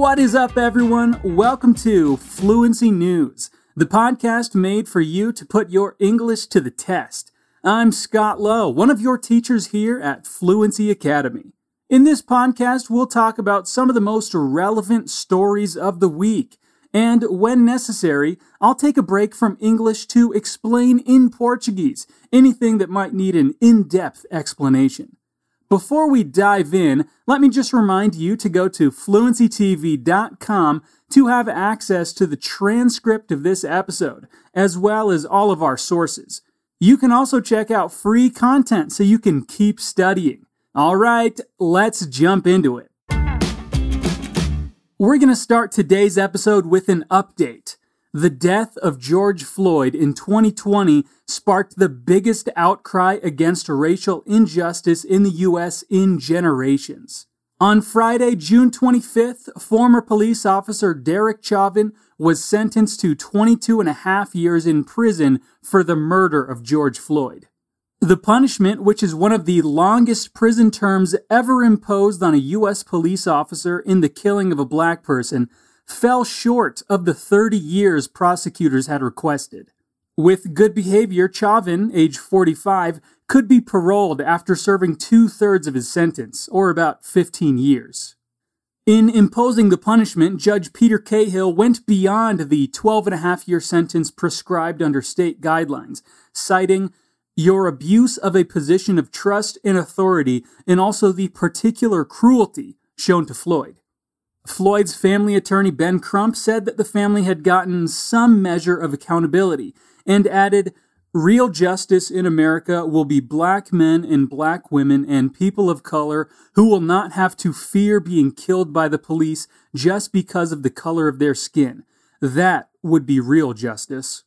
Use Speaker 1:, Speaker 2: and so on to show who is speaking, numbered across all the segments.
Speaker 1: What is up, everyone? Welcome to Fluency News, the podcast made for you to put your English to the test. I'm Scott Lowe, one of your teachers here at Fluency Academy. In this podcast, we'll talk about some of the most relevant stories of the week. And when necessary, I'll take a break from English to explain in Portuguese anything that might need an in depth explanation. Before we dive in, let me just remind you to go to fluencytv.com to have access to the transcript of this episode, as well as all of our sources. You can also check out free content so you can keep studying. All right, let's jump into it. We're going to start today's episode with an update. The death of George Floyd in 2020 sparked the biggest outcry against racial injustice in the U.S. in generations. On Friday, June 25th, former police officer Derek Chauvin was sentenced to 22 and a half years in prison for the murder of George Floyd. The punishment, which is one of the longest prison terms ever imposed on a U.S. police officer in the killing of a black person, fell short of the 30 years prosecutors had requested. With good behavior, Chauvin, age 45, could be paroled after serving two thirds of his sentence, or about 15 years. In imposing the punishment, Judge Peter Cahill went beyond the 12 and a half year sentence prescribed under state guidelines, citing your abuse of a position of trust and authority, and also the particular cruelty shown to Floyd. Floyd's family attorney Ben Crump said that the family had gotten some measure of accountability and added, Real justice in America will be black men and black women and people of color who will not have to fear being killed by the police just because of the color of their skin. That would be real justice.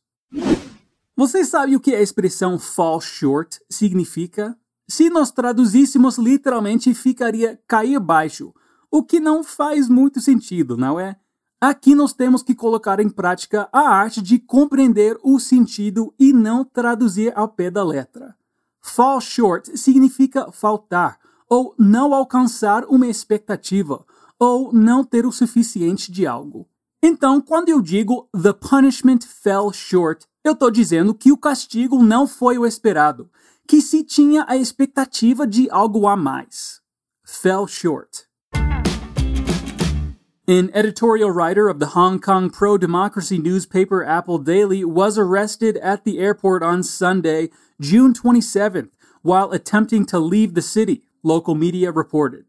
Speaker 1: Você sabe o que a expressão fall short significa? Se nós traduzíssemos literalmente, ficaria cair baixo o que não faz muito sentido, não é? Aqui nós temos que colocar em prática a arte de compreender o sentido e não traduzir ao pé da letra. Fall short significa faltar, ou não alcançar uma expectativa, ou não ter o suficiente de algo. Então, quando eu digo the punishment fell short, eu estou dizendo que o castigo não foi o esperado, que se tinha a expectativa de algo a mais. Fell short. An editorial writer of the Hong Kong pro democracy newspaper Apple Daily was arrested at the airport on Sunday, June 27th, while attempting to leave the city, local media reported.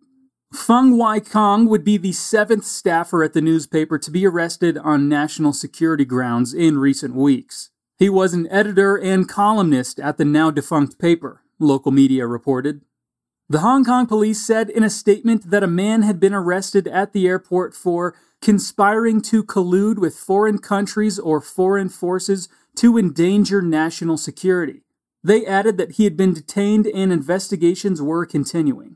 Speaker 1: Fung Wai Kong would be the seventh staffer at the newspaper to be arrested on national security grounds in recent weeks. He was an editor and columnist at the now defunct paper, local media reported. The Hong Kong police said in a statement that a man had been arrested at the airport for conspiring to collude with foreign countries or foreign forces to endanger national security. They added that he had been detained and investigations were continuing.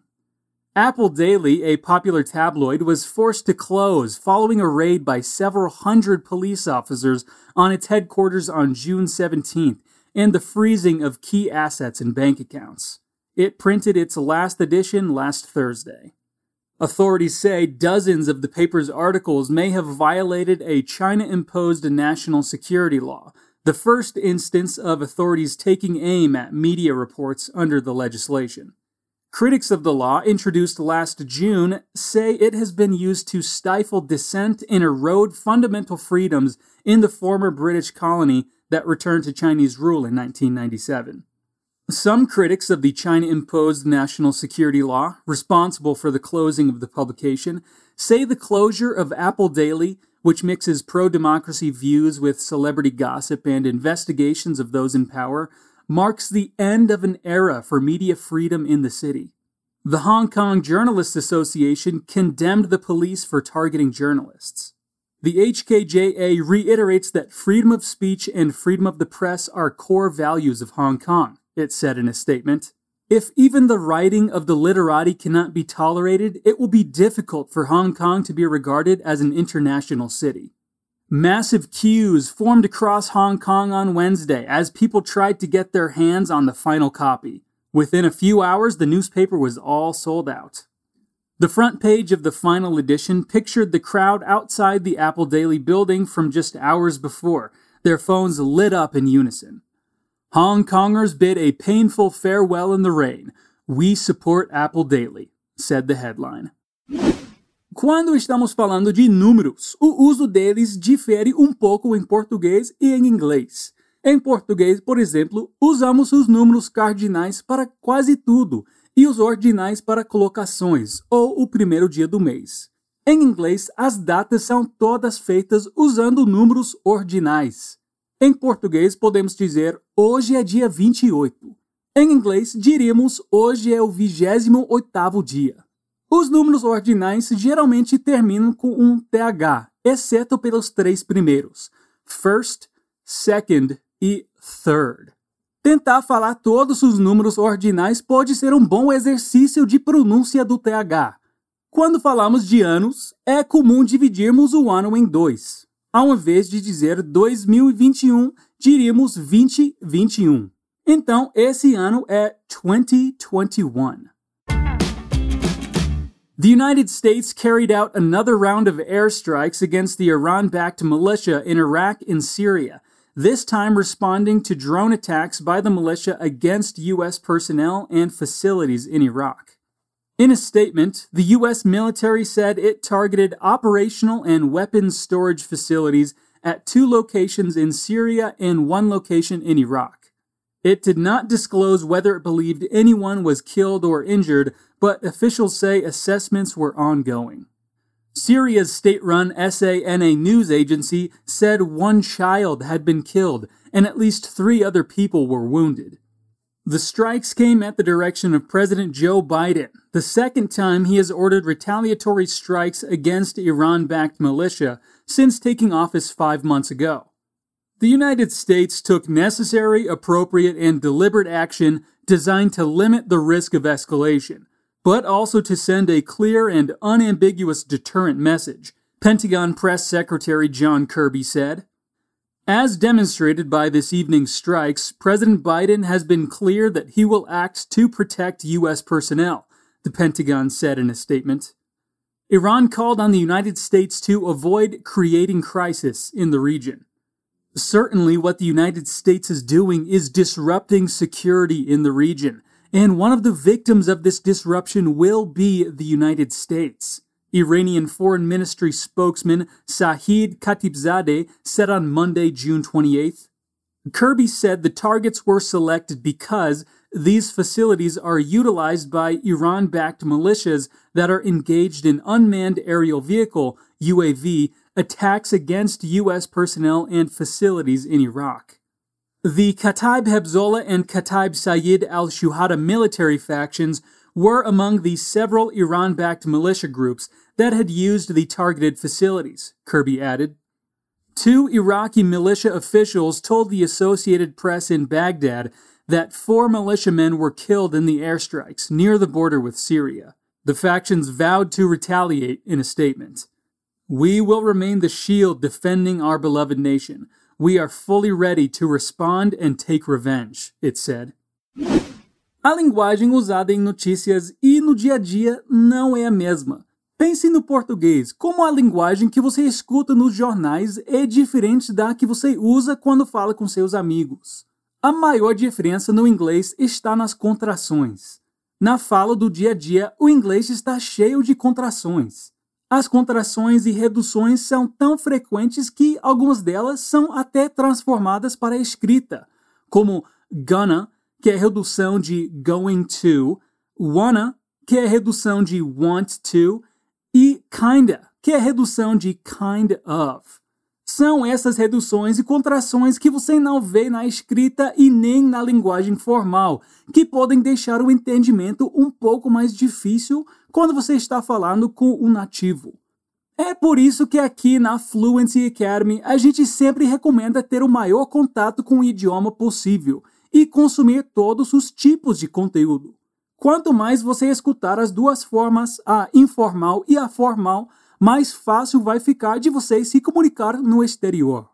Speaker 1: Apple Daily, a popular tabloid, was forced to close following a raid by several hundred police officers on its headquarters on June 17th and the freezing of key assets and bank accounts. It printed its last edition last Thursday. Authorities say dozens of the paper's articles may have violated a China imposed national security law, the first instance of authorities taking aim at media reports under the legislation. Critics of the law, introduced last June, say it has been used to stifle dissent and erode fundamental freedoms in the former British colony that returned to Chinese rule in 1997. Some critics of the China imposed national security law, responsible for the closing of the publication, say the closure of Apple Daily, which mixes pro democracy views with celebrity gossip and investigations of those in power, marks the end of an era for media freedom in the city. The Hong Kong Journalists Association condemned the police for targeting journalists. The HKJA reiterates that freedom of speech and freedom of the press are core values of Hong Kong it said in a statement. If even the writing of the literati cannot be tolerated, it will be difficult for Hong Kong to be regarded as an international city. Massive queues formed across Hong Kong on Wednesday as people tried to get their hands on the final copy. Within a few hours, the newspaper was all sold out. The front page of the final edition pictured the crowd outside the Apple Daily building from just hours before, their phones lit up in unison. Hong Kongers bid a painful farewell in the rain. We support Apple Daily, said the headline. Quando estamos falando de números, o uso deles difere um pouco em português e em inglês. Em português, por exemplo, usamos os números cardinais para quase tudo e os ordinais para colocações ou o primeiro dia do mês. Em inglês, as datas são todas feitas usando números ordinais. Em português, podemos dizer hoje é dia 28. Em inglês, diríamos hoje é o 28º dia. Os números ordinais geralmente terminam com um TH, exceto pelos três primeiros: first, second e third. Tentar falar todos os números ordinais pode ser um bom exercício de pronúncia do TH. Quando falamos de anos, é comum dividirmos o ano em dois. Ao invés de dizer 2021, um, diríamos 2021. Um. Então, esse ano é 2021. The United States carried out another round of airstrikes against the Iran backed militia in Iraq and Syria this time responding to drone attacks by the militia against U.S. personnel and facilities in Iraq. In a statement, the U.S. military said it targeted operational and weapons storage facilities at two locations in Syria and one location in Iraq. It did not disclose whether it believed anyone was killed or injured, but officials say assessments were ongoing. Syria's state run SANA news agency said one child had been killed and at least three other people were wounded. The strikes came at the direction of President Joe Biden, the second time he has ordered retaliatory strikes against Iran backed militia since taking office five months ago. The United States took necessary, appropriate, and deliberate action designed to limit the risk of escalation but also to send a clear and unambiguous deterrent message, Pentagon Press Secretary John Kirby said. As demonstrated by this evening's strikes, President Biden has been clear that he will act to protect U.S. personnel, the Pentagon said in a statement. Iran called on the United States to avoid creating crisis in the region. Certainly, what the United States is doing is disrupting security in the region, and one of the victims of this disruption will be the United States. Iranian Foreign Ministry spokesman Saeed Khatibzadeh said on Monday, June 28th. Kirby said the targets were selected because these facilities are utilized by Iran backed militias that are engaged in unmanned aerial vehicle UAV attacks against U.S. personnel and facilities in Iraq. The Kataib Hezbollah and Kataib Sayyid al Shuhada military factions were among the several Iran backed militia groups that had used the targeted facilities, Kirby added. Two Iraqi militia officials told the Associated Press in Baghdad that four militiamen were killed in the airstrikes near the border with Syria. The factions vowed to retaliate in a statement. We will remain the shield defending our beloved nation. We are fully ready to respond and take revenge, it said. A linguagem usada em notícias e no dia a dia não é a mesma. Pense no português, como a linguagem que você escuta nos jornais é diferente da que você usa quando fala com seus amigos. A maior diferença no inglês está nas contrações. Na fala do dia a dia, o inglês está cheio de contrações. As contrações e reduções são tão frequentes que algumas delas são até transformadas para a escrita, como gonna, que é redução de going to, wanna, que é redução de want to, e kinda, que é redução de kind of. São essas reduções e contrações que você não vê na escrita e nem na linguagem formal, que podem deixar o entendimento um pouco mais difícil quando você está falando com um nativo. É por isso que aqui na Fluency Academy a gente sempre recomenda ter o maior contato com o idioma possível e consumir todos os tipos de conteúdo. Quanto mais você escutar as duas formas, a informal e a formal, mais fácil vai ficar de vocês se comunicar no exterior.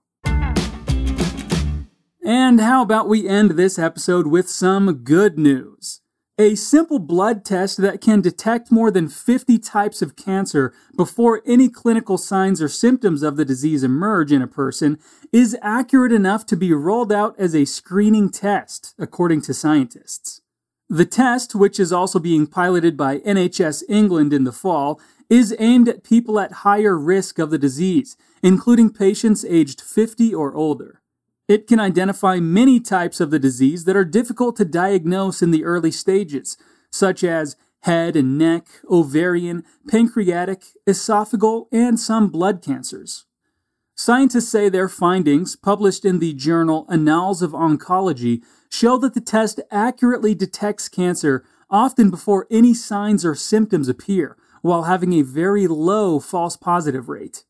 Speaker 1: And how about we end this episode with some good news? A simple blood test that can detect more than 50 types of cancer before any clinical signs or symptoms of the disease emerge in a person is accurate enough to be rolled out as a screening test, according to scientists. The test, which is also being piloted by NHS England in the fall, is aimed at people at higher risk of the disease, including patients aged 50 or older. It can identify many types of the disease that are difficult to diagnose in the early stages, such as head and neck, ovarian, pancreatic, esophageal, and some blood cancers. Scientists say their findings, published in the journal Annals of Oncology, show that the test accurately detects cancer often before any signs or symptoms appear, while having a very low false positive rate.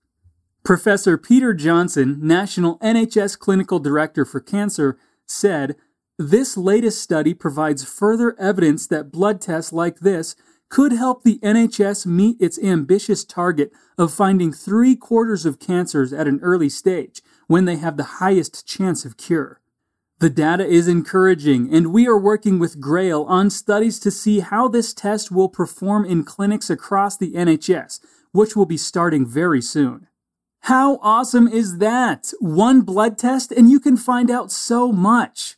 Speaker 1: Professor Peter Johnson, National NHS Clinical Director for Cancer, said, This latest study provides further evidence that blood tests like this could help the NHS meet its ambitious target of finding three quarters of cancers at an early stage when they have the highest chance of cure. The data is encouraging, and we are working with Grail on studies to see how this test will perform in clinics across the NHS, which will be starting very soon. How awesome is that? One blood test and you can find out so much.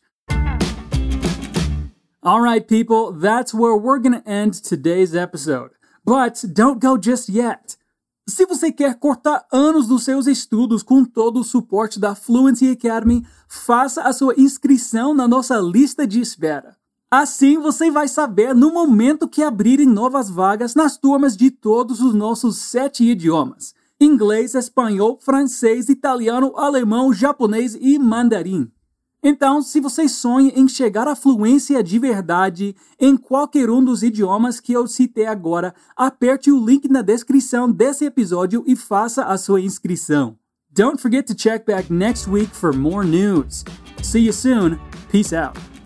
Speaker 1: All right, people, that's where we're going to end today's episode. But don't go just yet. Se você quer cortar anos dos seus estudos com todo o suporte da Fluency Academy, faça a sua inscrição na nossa lista de espera. Assim você vai saber no momento que abrirem novas vagas nas turmas de todos os nossos sete idiomas inglês, espanhol, francês, italiano, alemão, japonês e mandarim. Então, se você sonha em chegar à fluência de verdade em qualquer um dos idiomas que eu citei agora, aperte o link na descrição desse episódio e faça a sua inscrição. Don't forget to check back next week for more news. See you soon. Peace out.